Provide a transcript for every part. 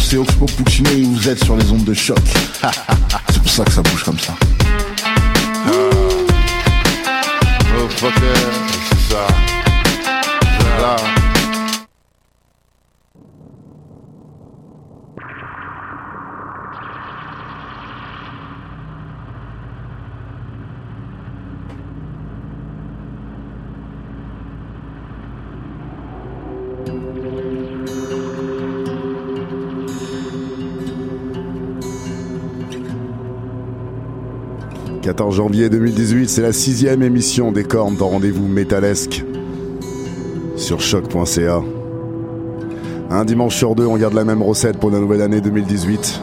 c'est Oxpo Puccino et vous êtes sur les ondes de choc. c'est pour ça que ça bouge comme ça. Oh, janvier 2018, c'est la sixième émission des cornes dans rendez-vous métalesque sur choc.ca. Un dimanche sur deux, on garde la même recette pour la nouvelle année 2018.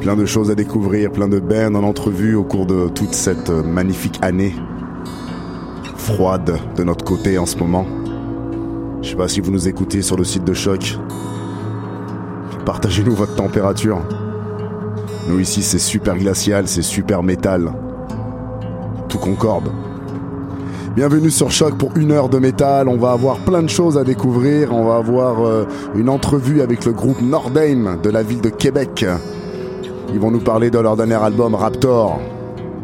Plein de choses à découvrir, plein de bands en entrevue au cours de toute cette magnifique année froide de notre côté en ce moment. Je sais pas si vous nous écoutez sur le site de Choc. Partagez-nous votre température. Nous ici c'est super glacial, c'est super métal. Tout concorde. Bienvenue sur Choc pour une heure de métal. On va avoir plein de choses à découvrir. On va avoir euh, une entrevue avec le groupe Nordheim de la ville de Québec. Ils vont nous parler de leur dernier album Raptor,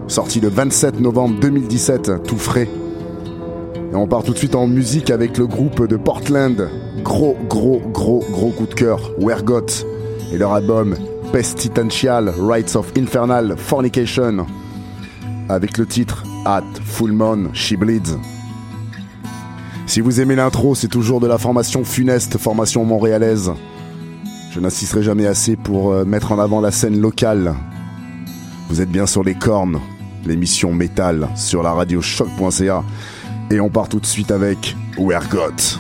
sorti le 27 novembre 2017, tout frais. Et on part tout de suite en musique avec le groupe de Portland. Gros, gros, gros, gros coup de cœur, Wergot. Et leur album Pestitential Rights of Infernal Fornication avec le titre At Full Moon She Bleeds. Si vous aimez l'intro, c'est toujours de la formation funeste, formation montréalaise. Je n'insisterai jamais assez pour euh, mettre en avant la scène locale. Vous êtes bien sur les cornes, l'émission métal sur la radio choc.ca. Et on part tout de suite avec Wergot.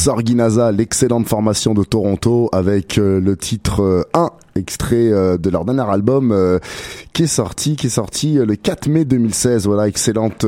Sorginaza, l'excellente formation de Toronto, avec euh, le titre 1 euh, extrait euh, de leur dernier album euh, qui est sorti, qui est sorti euh, le 4 mai 2016. Voilà, excellente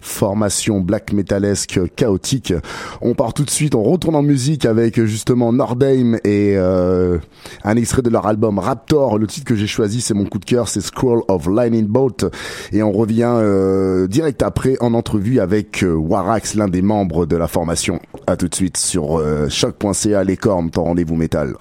formation black metalesque chaotique. On part tout de suite, on retourne en musique avec justement Nordheim et un extrait de leur album Raptor. Le titre que j'ai choisi, c'est mon coup de cœur, c'est Scroll of Lightning Bolt. Et on revient direct après en entrevue avec Warax, l'un des membres de la formation. À tout de suite sur choc.ca, les cornes, ton rendez-vous métal.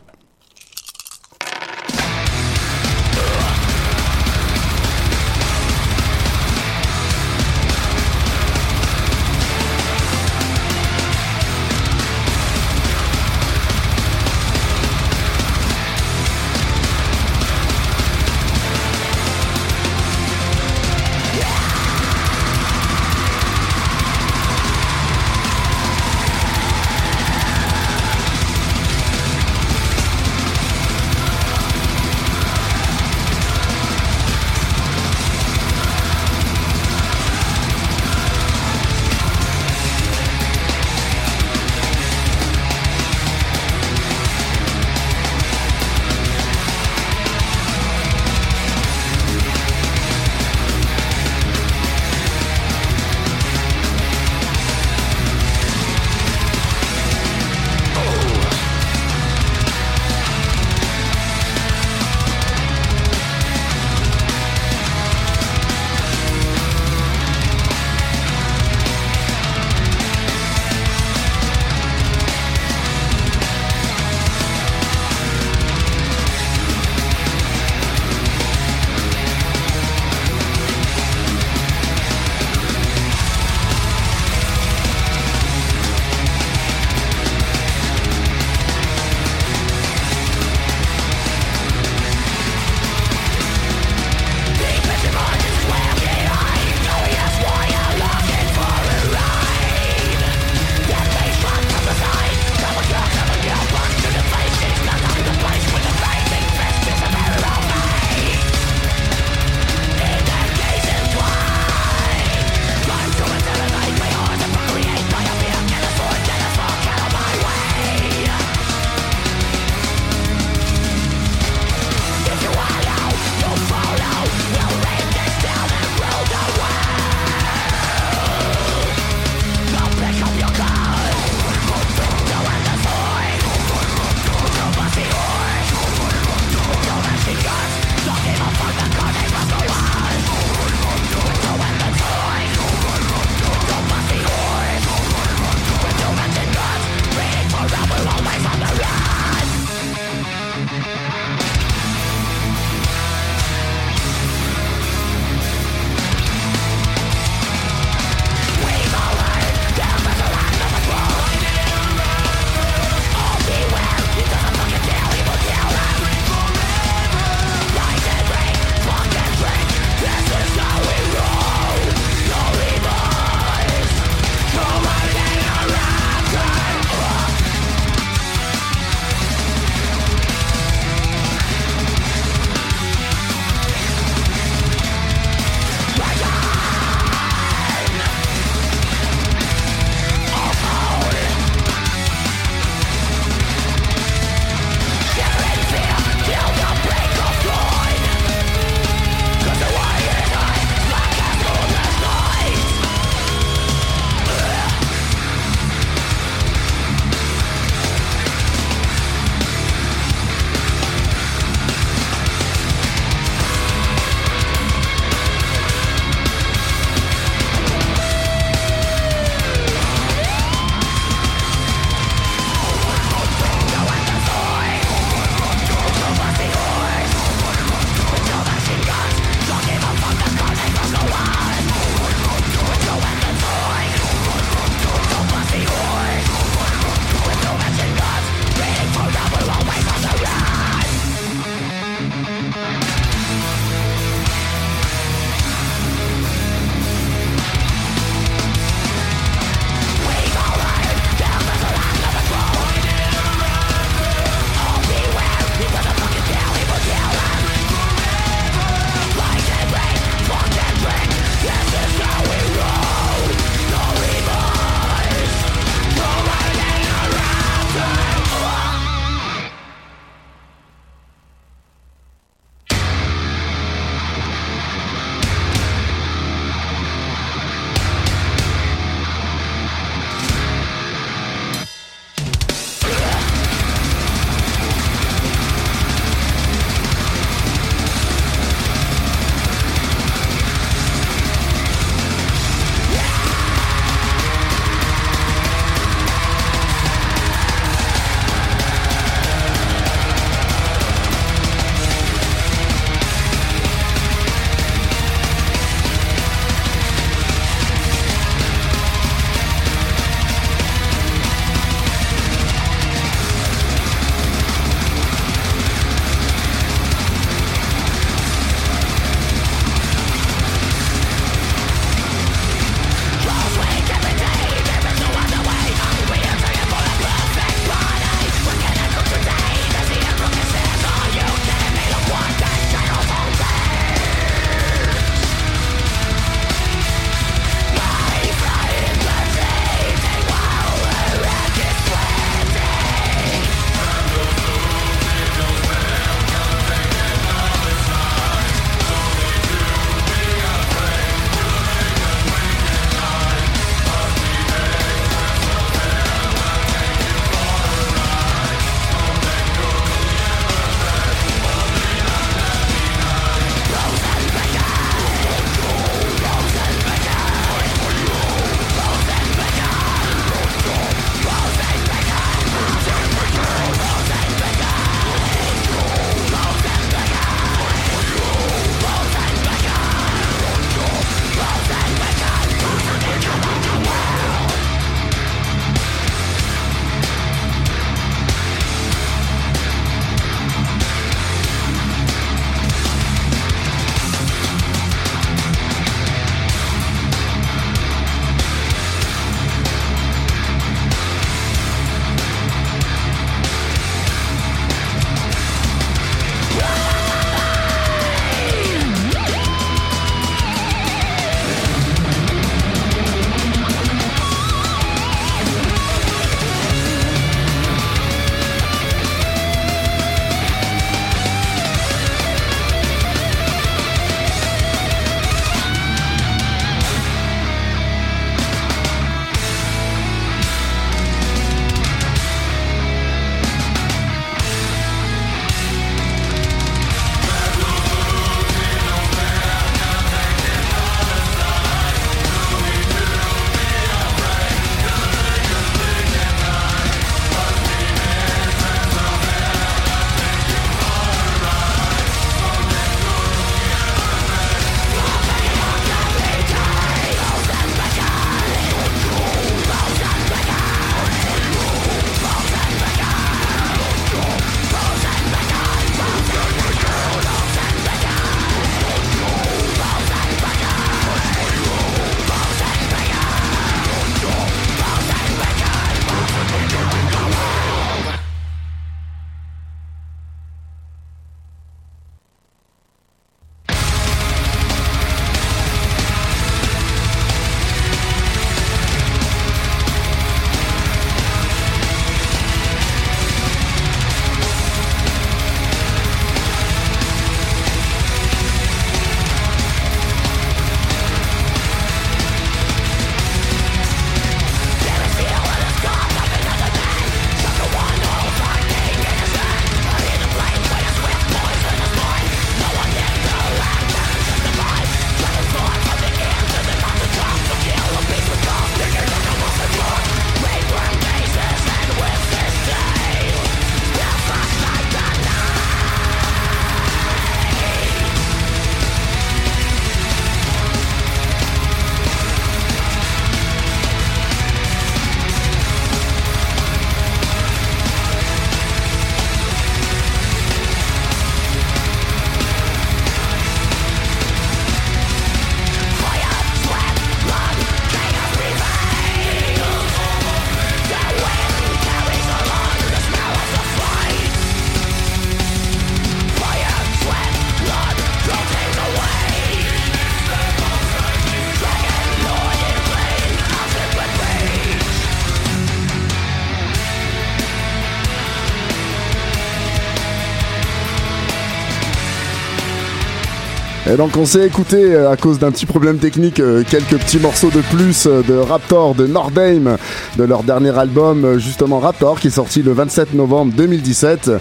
Et donc on s'est écouté euh, à cause d'un petit problème technique euh, quelques petits morceaux de plus euh, de Raptor, de Nordheim, de leur dernier album justement Raptor qui est sorti le 27 novembre 2017.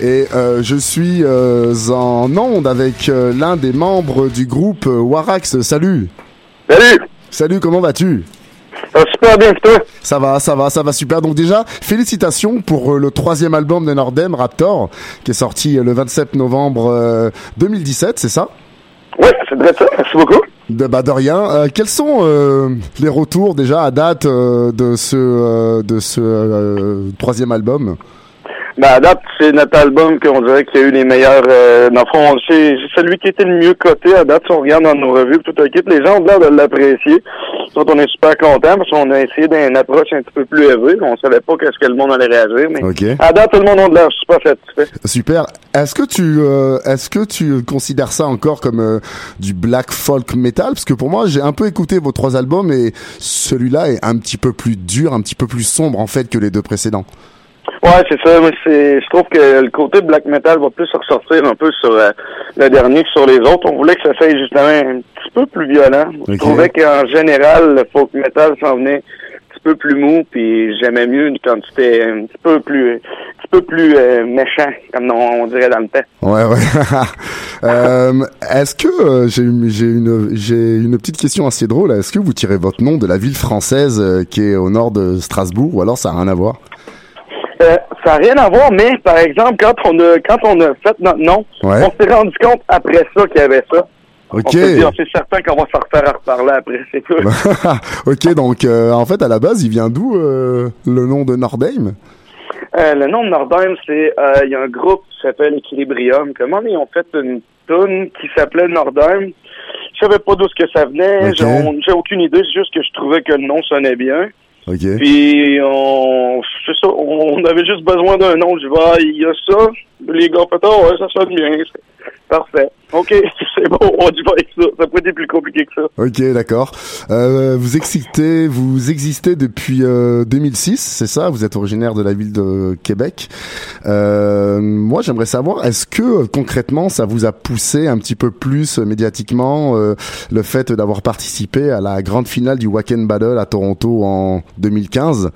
Et je suis en onde avec l'un des membres du groupe Warax. Salut. Salut. Salut, comment vas-tu? Ça va super bien, toi? Ça va, ça va, ça va super. Donc déjà, félicitations pour le troisième album de Nordem, Raptor, qui est sorti le 27 novembre 2017, c'est ça? Oui, c'est vrai ça. Merci beaucoup. De, bah de rien. Euh, quels sont euh, les retours déjà à date euh, de ce de ce troisième album? Ben, à date, c'est notre album qu'on dirait qu'il y a eu les meilleurs. Euh, dans le fond, c'est celui qui était le mieux coté à date. Si on regarde dans nos revues, tout le kit, les gens ont l'air de l'apprécier. Donc, on est super contents parce qu'on a essayé d'une approche un petit peu plus élevée. On savait pas qu'est-ce que le monde allait réagir, mais à date, tout le monde a de l'air super satisfait. Super. Est-ce que tu euh, est-ce que tu considères ça encore comme euh, du black folk metal? Parce que pour moi, j'ai un peu écouté vos trois albums et celui-là est un petit peu plus dur, un petit peu plus sombre en fait que les deux précédents. Ouais, c'est ça. Moi, c'est, je trouve que le côté black metal va plus ressortir un peu sur euh, le dernier que sur les autres. On voulait que ça soit justement un petit peu plus violent. Je trouvais qu'en général, le folk metal s'en venait un petit peu plus mou, puis j'aimais mieux quand c'était un petit peu plus, un petit peu plus euh, méchant, comme on, dirait dans le temps. Ouais, ouais. euh, est-ce que euh, j'ai, j'ai une, j'ai une petite question assez drôle. Est-ce que vous tirez votre nom de la ville française qui est au nord de Strasbourg, ou alors ça a rien à voir? Euh, ça n'a rien à voir, mais par exemple, quand on a quand on a fait notre nom, on s'est rendu compte après ça qu'il y avait ça. Ok. C'est certain qu'on va se refaire à reparler après, c'est tout. ok, donc euh, en fait, à la base, il vient d'où euh, le nom de Nordheim? Le nom de Nordheim, c'est il y a un groupe qui s'appelle Equilibrium. Comment ils ont fait une tune qui s'appelait Nordheim? Je savais pas d'où ce que ça venait. J'ai aucune idée. C'est juste que je trouvais que le nom sonnait bien. Puis on, ça, on avait juste besoin d'un nom. Je vois, il y a ça. Les gars, peut ouais, ça sonne bien. Parfait. OK, c'est bon, on y va avec ça. Ça peut être plus compliqué que ça. OK, d'accord. Euh, vous existez, vous existez depuis euh, 2006, c'est ça? Vous êtes originaire de la ville de Québec. Euh, moi, j'aimerais savoir, est-ce que concrètement, ça vous a poussé un petit peu plus médiatiquement euh, le fait d'avoir participé à la grande finale du Wacken Battle à Toronto en 2015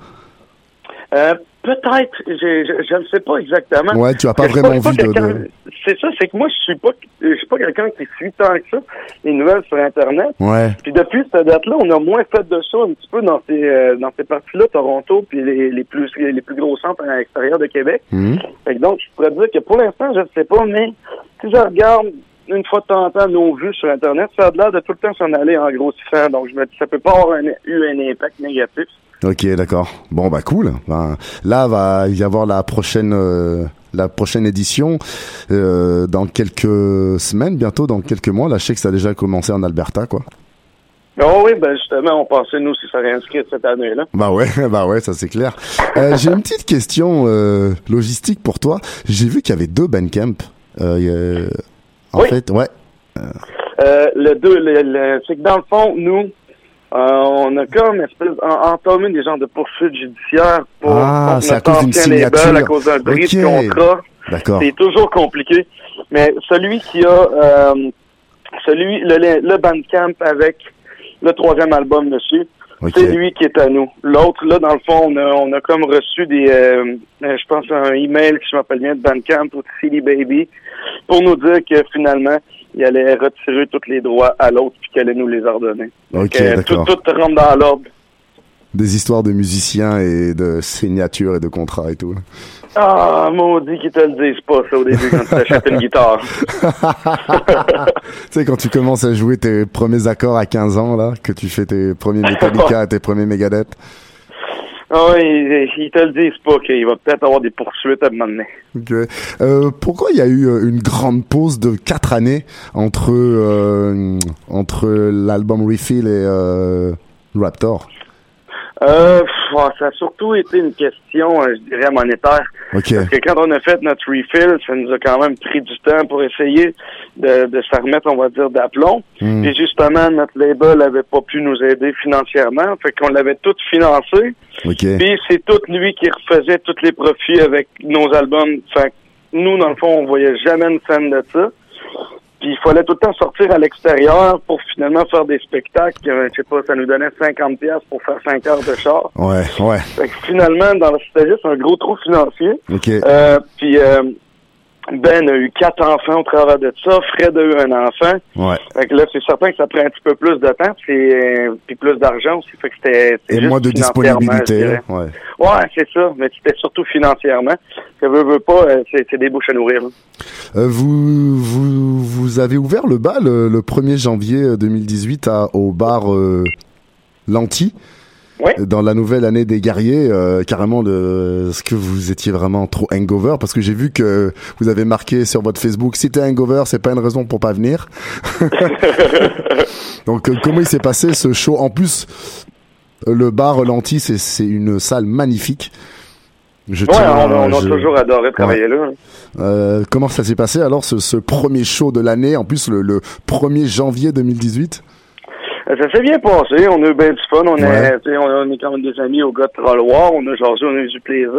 euh, Peut-être, je, ne sais pas exactement. Ouais, tu as pas vraiment vu de, C'est ça, c'est que moi je suis pas je suis pas quelqu'un qui suit tant que ça les nouvelles sur internet. Ouais. Puis depuis cette date-là, on a moins fait de ça un petit peu dans ces euh, dans ces parties-là, Toronto, puis les, les plus les plus gros centres à l'extérieur de Québec. Mhm. donc je pourrais dire que pour l'instant, je ne sais pas, mais si je regarde une fois de temps en temps nos vues sur internet, ça a l'air de tout le temps s'en aller en grossissant. Donc je me dis ça peut pas avoir eu un impact négatif. Ok, d'accord. Bon, bah cool. Ben, là, va y avoir la prochaine, euh, la prochaine édition euh, dans quelques semaines, bientôt, dans quelques mois. Là, je sais que ça a déjà commencé en Alberta, quoi. Oh oui, ben justement, on pensait nous si ça réinscrit cette année-là. Bah ouais, bah ouais, ça c'est clair. Euh, j'ai une petite question logistique pour toi. J'ai vu qu'il y avait deux Bandcamp. Euh, en fait, ouais. Le deux, le, c'est que dans le fond, nous, on a comme espèce entamé des genres de poursuites judiciaires pour, ah, c'est à cause d'une signature. à cause d'un bris de contrat. D'accord. C'est toujours compliqué. Mais celui qui a euh, celui le, le Bandcamp avec le troisième album dessus, c'est lui qui est à nous. L'autre, là, dans le fond, on a, on a comme reçu des, euh, je pense, un email qui je m'appelle bien de Bandcamp ou de Silly Baby pour nous dire que finalement, il allait retirer tous les droits à l'autre puis qu'il allait nous les ordonner. Ok, euh, tout, tout rentre dans l'ordre. Des histoires de musiciens et de signatures et de contrats et tout. Ah, maudit qu'ils te le disent pas, ça, au début, quand tu achètes une guitare. tu sais, quand tu commences à jouer tes premiers accords à 15 ans, là, que tu fais tes premiers Metallica, tes premiers Megadeth. Ah oui, ils, te le disent pas qu'il va peut-être avoir des poursuites à mener. Okay. Euh, pourquoi il y a eu euh, une grande pause de quatre années entre euh, entre l'album Refill et euh, Raptor? Euh, ça a surtout été une question, euh, je dirais, monétaire. Parce que quand on a fait notre refill, ça nous a quand même pris du temps pour essayer de, de se remettre, on va dire, d'aplomb. Hmm. Et justement, notre label avait pas pu nous aider financièrement, fait qu'on l'avait tout financé. Puis c'est tout lui qui refaisait tous les profits avec nos albums. Fait nous, dans le fond, on voyait jamais une scène de ça. Puis il fallait tout le temps sortir à l'extérieur pour finalement faire des spectacles. Euh, je sais pas, ça nous donnait 50 pièces pour faire 5 heures de char. Ouais, ouais. Fait que finalement, dans c'était juste un gros trou financier. Ok. Euh, puis euh, Ben a eu quatre enfants au travers de ça. Fred a eu un enfant. Ouais. Fait que là, c'est certain que ça prend un petit peu plus de temps, puis, euh, puis plus d'argent aussi. Fait que c'était Et juste moins de disponibilité. Ouais. Ouais, c'est ça. Mais c'était surtout financièrement. Ça veut, veut pas, euh, c'est des bouches à nourrir. là. Euh, vous, vous, vous avez ouvert le bal euh, le 1er janvier 2018 à, au bar euh, Lanty. Ouais. Dans la nouvelle année des guerriers, euh, carrément, de, est-ce que vous étiez vraiment trop hangover Parce que j'ai vu que vous avez marqué sur votre Facebook, si t'es hangover, c'est pas une raison pour pas venir. Donc, euh, comment il s'est passé ce show? En plus, le bar Lanty, c'est, une salle magnifique. Je Ouais, tiens on, on a toujours adoré travailler là. hein. euh, comment ça s'est passé alors ce, ce premier show de l'année, en plus le, le 1er janvier 2018 Euh, Ça s'est bien passé, on a eu bien du fun, on, Ouais. est, tu sais, on, on est quand même des amis au gars de Trolloir, on a jasé, on a eu du plaisir.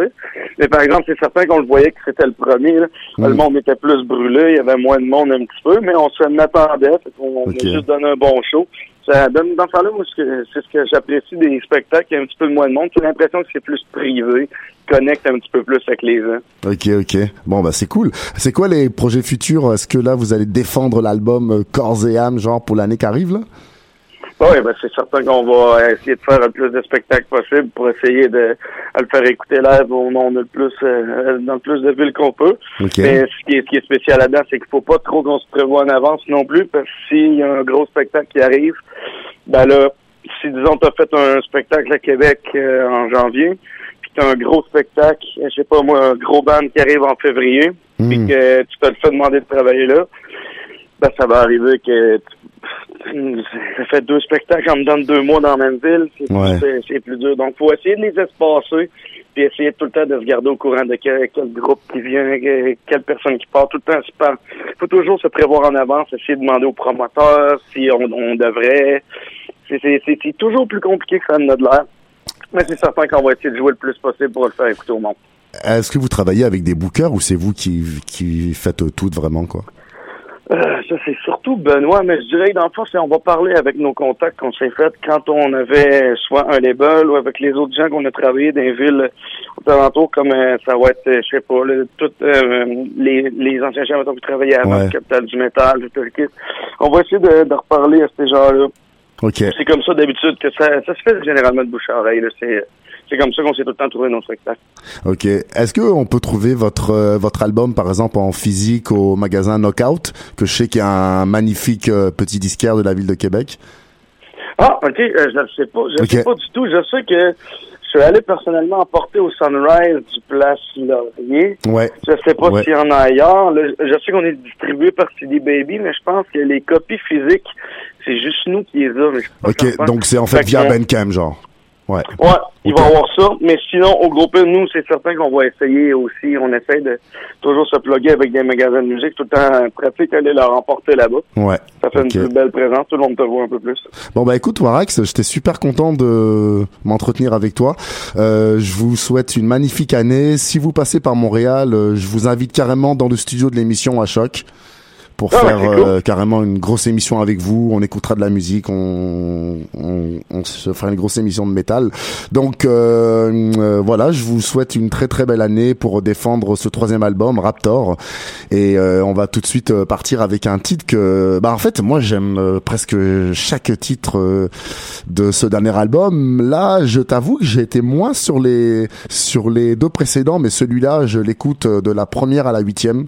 Mais par exemple, c'est certain qu'on le voyait que c'était le premier. Là. Mm. Le monde était plus brûlé, il y avait moins de monde un petit peu, mais on se attendait, on Ok. a juste donné un bon show. Ça donne, dans ce moi, que- c'est ce que j'apprécie des spectacles, il y a un petit peu de moins de monde. J'ai l'impression que c'est plus privé, connecte un petit peu plus avec les gens. Ok, ok. Bon, bah c'est cool. C'est quoi les projets futurs? Est-ce que là, vous allez défendre l'album euh, corps et âme, genre pour l'année qui arrive là? Oui, ben c'est certain qu'on va essayer de faire le plus de spectacles possible pour essayer de, à le faire écouter live au monde le plus euh, dans le plus de villes qu'on peut. Ok. Mais ce qui est, ce qui est spécial là-dedans, c'est qu'il faut pas trop qu'on se prévoit en avance non plus, parce que s'il y a un gros spectacle qui arrive, ben là, si disons t'as fait un spectacle à Québec euh, en janvier, puis t'as un gros spectacle, je sais pas moi, un gros band qui arrive en février, puis Hmm. que tu te le fais demander de travailler là, ben ça va arriver que ça fait deux spectacles en me donne deux mois dans la même ville, c'est Ouais. plus dur. Donc faut essayer de les espacer, puis essayer tout le temps de se garder au courant de quel, quel groupe qui vient, que- quelle personne qui part. Tout le temps, pas- faut toujours se prévoir en avance, essayer de demander aux promoteurs si on, on devrait. C'est- toujours plus compliqué que ça a de l'air. Mais c'est certain qu'on va essayer de jouer le plus possible pour le faire écouter au monde. Est-ce que vous travaillez avec des bookers ou c'est vous qui, qui faites tout vraiment quoi? Euh, ça, c'est surtout Benoît, mais je dirais que dans le fond, c'est on va parler avec nos contacts qu'on s'est fait quand on avait soit un label ou avec les autres gens qu'on a travaillé dans les villes aux alentours, comme euh, ça va être, euh, je sais pas, là, toutes euh, les, les anciens gens qui travaillaient avant, Ouais. le Capital du Métal, tout le kit. On va essayer de, de reparler à ces gens-là. Ok. C'est comme ça d'habitude que ça, ça se fait généralement de bouche à oreille. là. C'est, c'est comme ça qu'on s'est tout le temps trouvé nos spectacles. Ok. Est-ce que on peut trouver votre euh, votre album par exemple en physique au magasin Knockout que je sais qu'il y a un magnifique euh, petit disquaire de la ville de Québec? Ah, ok, euh, je ne sais pas. Je ne Ok. sais pas du tout. Je sais que je suis allé personnellement emporter au Sunrise du Place Laurier. Ouais. Je sais pas Ouais. s'il y en a ailleurs. Je sais qu'on est distribué par CD Baby, mais je pense que les copies physiques, c'est juste nous qui les avons. Ok. Donc c'est en fait Fait via Bandcamp genre. Ouais. Ouais, il va y avoir ça. Mais sinon, au groupe, nous, c'est certain qu'on va essayer aussi. On essaie de toujours se plugger avec des magasins de musique tout le temps pratique, aller leur emporter là-bas. Ouais. Ça fait une plus belle présence. Tout le monde te voit un peu plus. Bon bah écoute Warax, j'étais super content de m'entretenir avec toi. Euh, je vous souhaite une magnifique année. Si vous passez par Montréal, euh, je vous invite carrément dans le studio de l'émission à choc pour Ah faire cool. euh, carrément une grosse émission avec vous. On écoutera de la musique, on, on, on se fera une grosse émission de métal. Donc euh, euh, voilà, je vous souhaite une très très belle année pour défendre ce troisième album Raptor. Et euh, on va tout de suite euh, partir avec un titre que, bah en fait, moi j'aime presque chaque titre de ce dernier album. Là, je t'avoue que j'ai été moins sur les sur les deux précédents, mais celui-là, je l'écoute de la première à la huitième.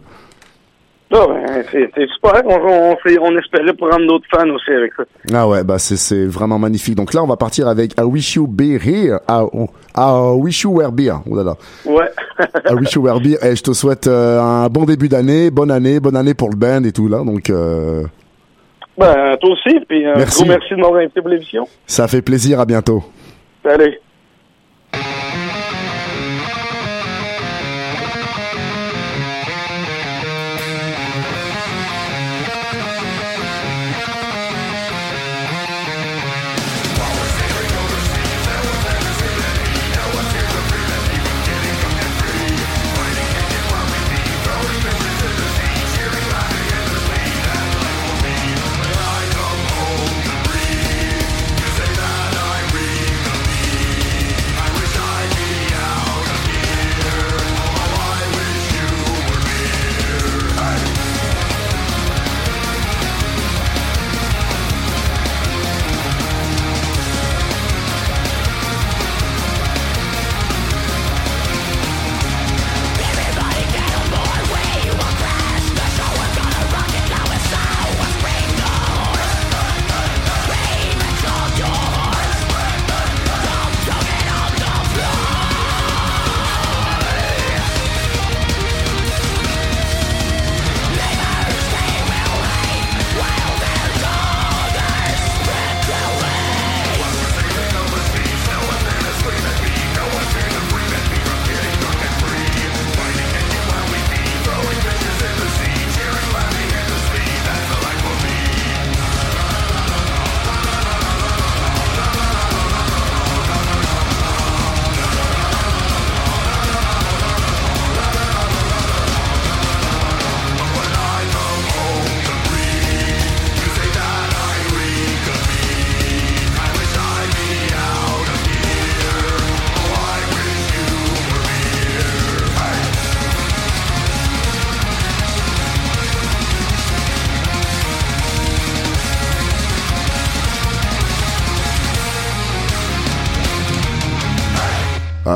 Ah, ben, c'est super. On, on, on espérait prendre d'autres fans aussi avec ça. Ah ouais, bah c'est c'est vraiment magnifique. Donc là, on va partir avec I Wish You Be Here. I, I Wish You Were Beer. Oh là là. Ouais. I Wish You Were Beer. Et je te souhaite euh, un bon début d'année, bonne année, bonne année pour le band et tout là. Donc euh, ben, toi aussi. Puis un Merci. gros merci de m'avoir invité pour l'émission. ça fait plaisir. À bientôt. Salut.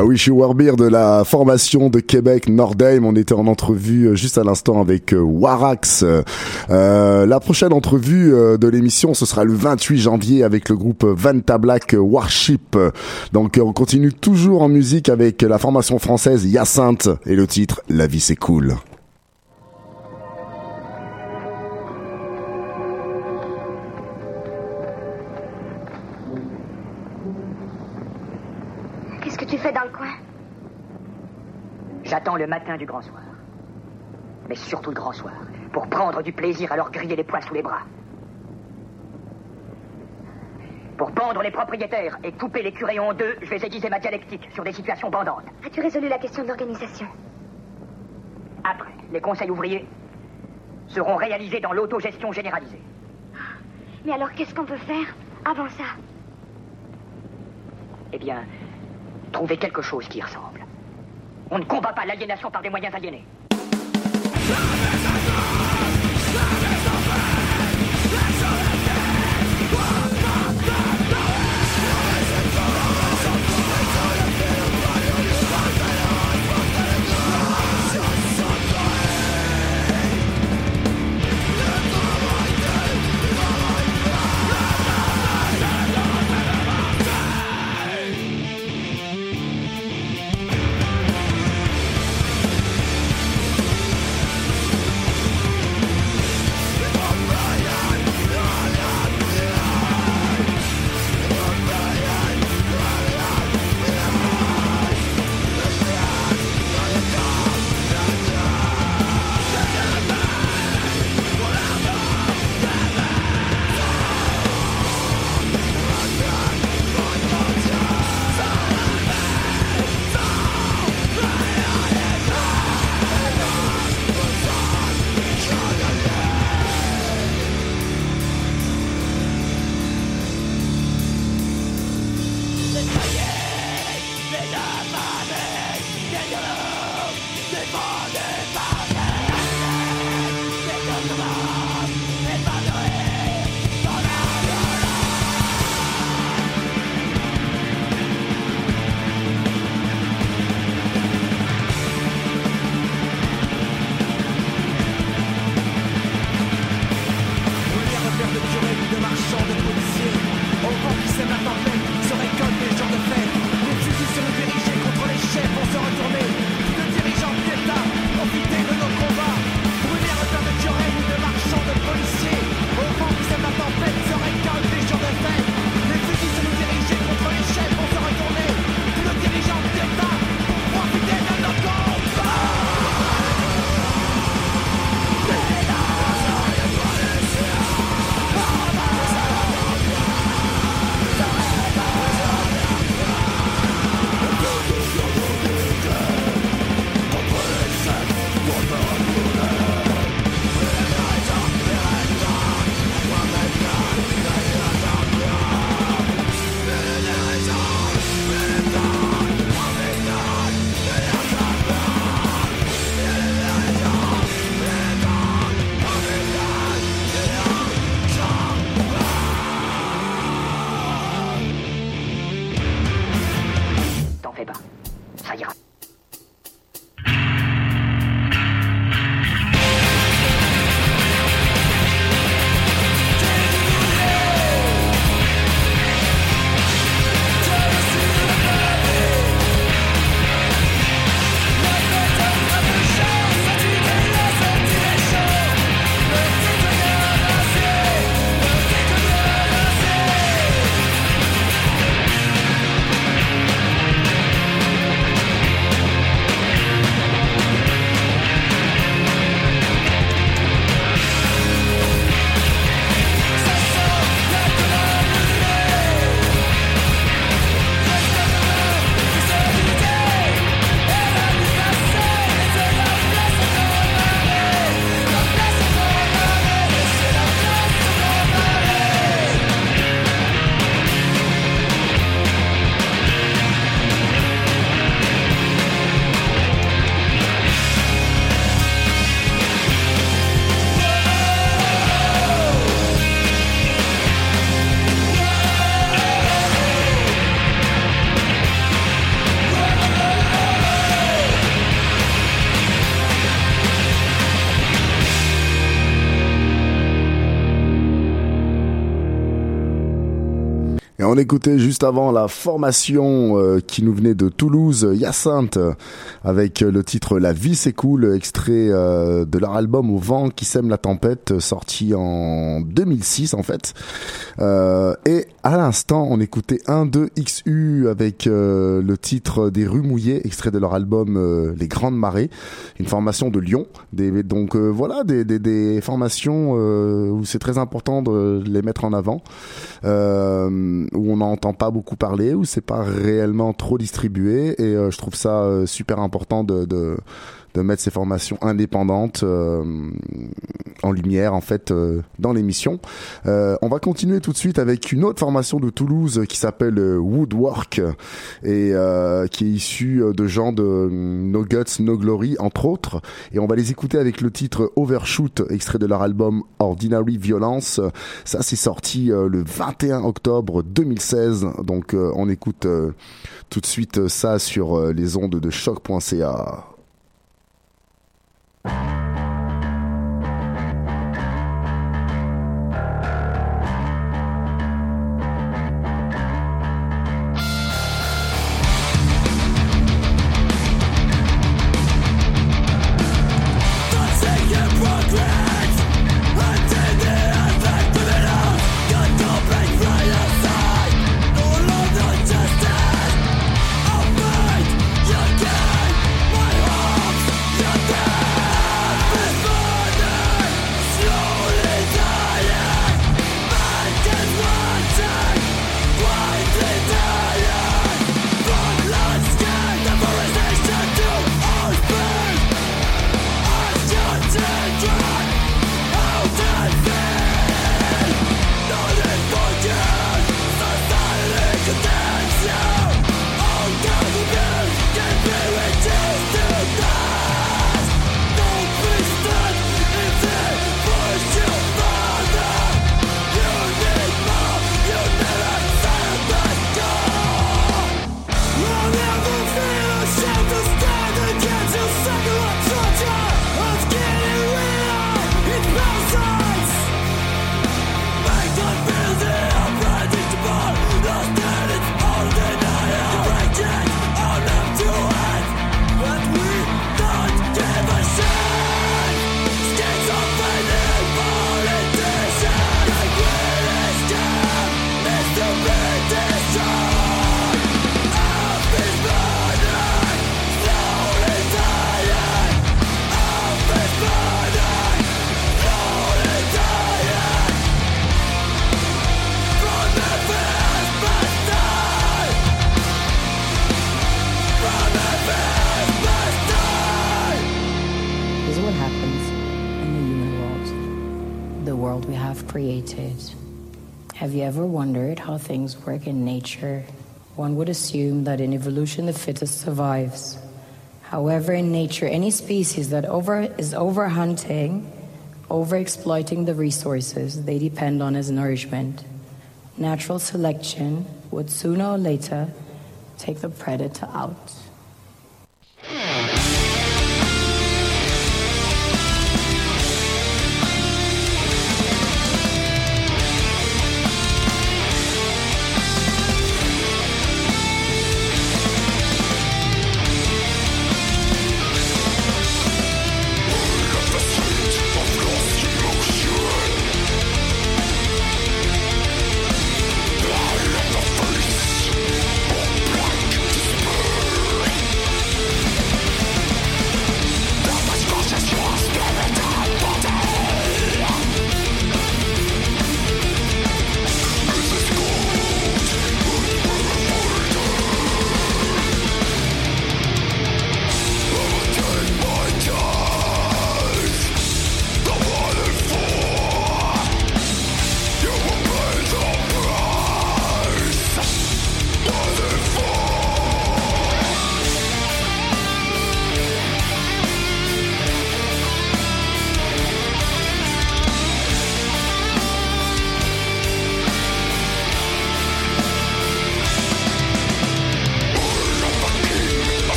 Ah oui, je suis Warbeer de la formation de Québec Nordheim. On était en entrevue euh, juste à l'instant avec euh, Warax. Euh, la prochaine entrevue de l'émission, ce sera le 28 janvier avec le groupe Vanta Black Warship. Donc on continue toujours en musique avec la formation française Hyacinthe et le titre La vie c'est cool. J'attends le matin du grand soir. Mais surtout le grand soir, pour prendre du plaisir à leur griller les poings sous les bras. Pour pendre les propriétaires et couper les curés en deux, je vais aiguiser ma dialectique sur des situations bandantes. As-tu résolu la question de l'organisation? Après, les conseils ouvriers seront réalisés dans l'autogestion généralisée. Mais alors qu'est-ce qu'on peut faire avant ça? Eh bien, trouver quelque chose qui y ressemble. On ne combat pas l'aliénation par des moyens aliénés. On écoutait juste avant la formation euh, qui nous venait de Toulouse, Hyacinthe, avec le titre La vie cool, extrait euh, de leur album Au vent qui sème la tempête, sorti en 2006 en fait. Euh, et à l'instant, on écoutait 1-2-XU avec le titre Des rues mouillées, extrait de leur album Les Grandes Marées, une formation de Lyon. Des, donc voilà, des, des, des formations où c'est très important de les mettre en avant. Euh, où on n'entend pas beaucoup parler, où c'est pas réellement trop distribué, et euh, je trouve ça euh, super important de, de de mettre ces formations indépendantes euh, en lumière en fait euh, dans l'émission. Euh, on va continuer tout de suite avec une autre formation de Toulouse qui s'appelle Woodwork et qui est issue de gens de No Guts No Glory entre autres et on va les écouter avec le titre Overshoot extrait de leur album Ordinary Violence. Ça c'est sorti le 21 octobre 2016 donc on écoute tout de suite ça sur les ondes de choc.ca. things work in nature, one would assume that in evolution the fittest survives. However, in nature, any species that over, is overhunting, overexploiting the resources they depend on as nourishment, natural selection would sooner or later take the predator out.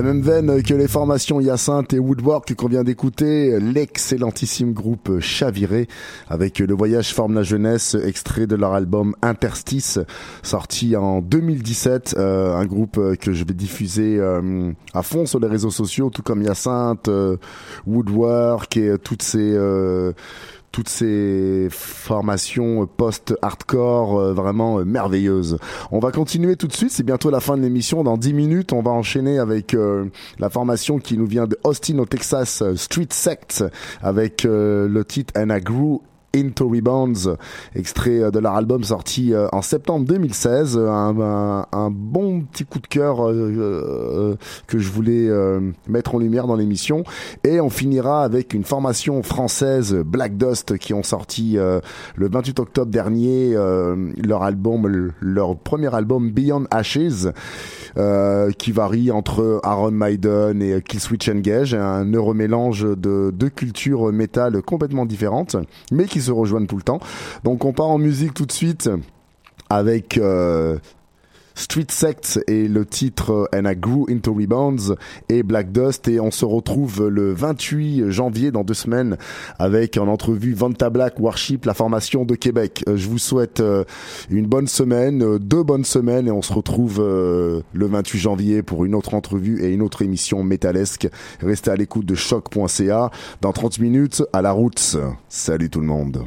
La même veine que les formations Hyacinthe et Woodwork qu'on vient d'écouter, l'excellentissime groupe Chaviré avec Le Voyage forme la jeunesse, extrait de leur album Interstice, sorti en 2017, euh, un groupe que je vais diffuser euh, à fond sur les réseaux sociaux, tout comme Hyacinthe, euh, Woodwork et toutes ces toutes ces formations post-hardcore euh, vraiment euh, merveilleuses. On va continuer tout de suite, c'est bientôt la fin de l'émission. Dans 10 minutes, on va enchaîner avec euh, la formation qui nous vient de Austin au Texas, Street Sect, avec le titre And I Grew Into Rebounds, extrait euh, de leur album sorti euh, en septembre 2016. Un, un, bon petit coup de cœur euh, que je voulais mettre en lumière dans l'émission. Et on finira avec une formation française, Black Dust, qui ont sorti le 28 octobre dernier leur album, leur premier album Beyond Ashes. qui varie entre Aaron Maiden et Killswitch Engage, un neuromélange de deux cultures métal complètement différentes, mais qui se rejoignent tout le temps. Donc on part en musique tout de suite avec euh, Street Sects et le titre And I Grew Into Rebounds et Black Dust et on se retrouve le 28 janvier dans deux semaines avec en entrevue Vanta Black Warship, la formation de Québec. Euh, je vous souhaite euh, une bonne semaine, deux bonnes semaines et on se retrouve le 28 janvier pour une autre entrevue et une autre émission métalesque. Restez à l'écoute de choc.ca dans 30 minutes à la route. Salut tout le monde.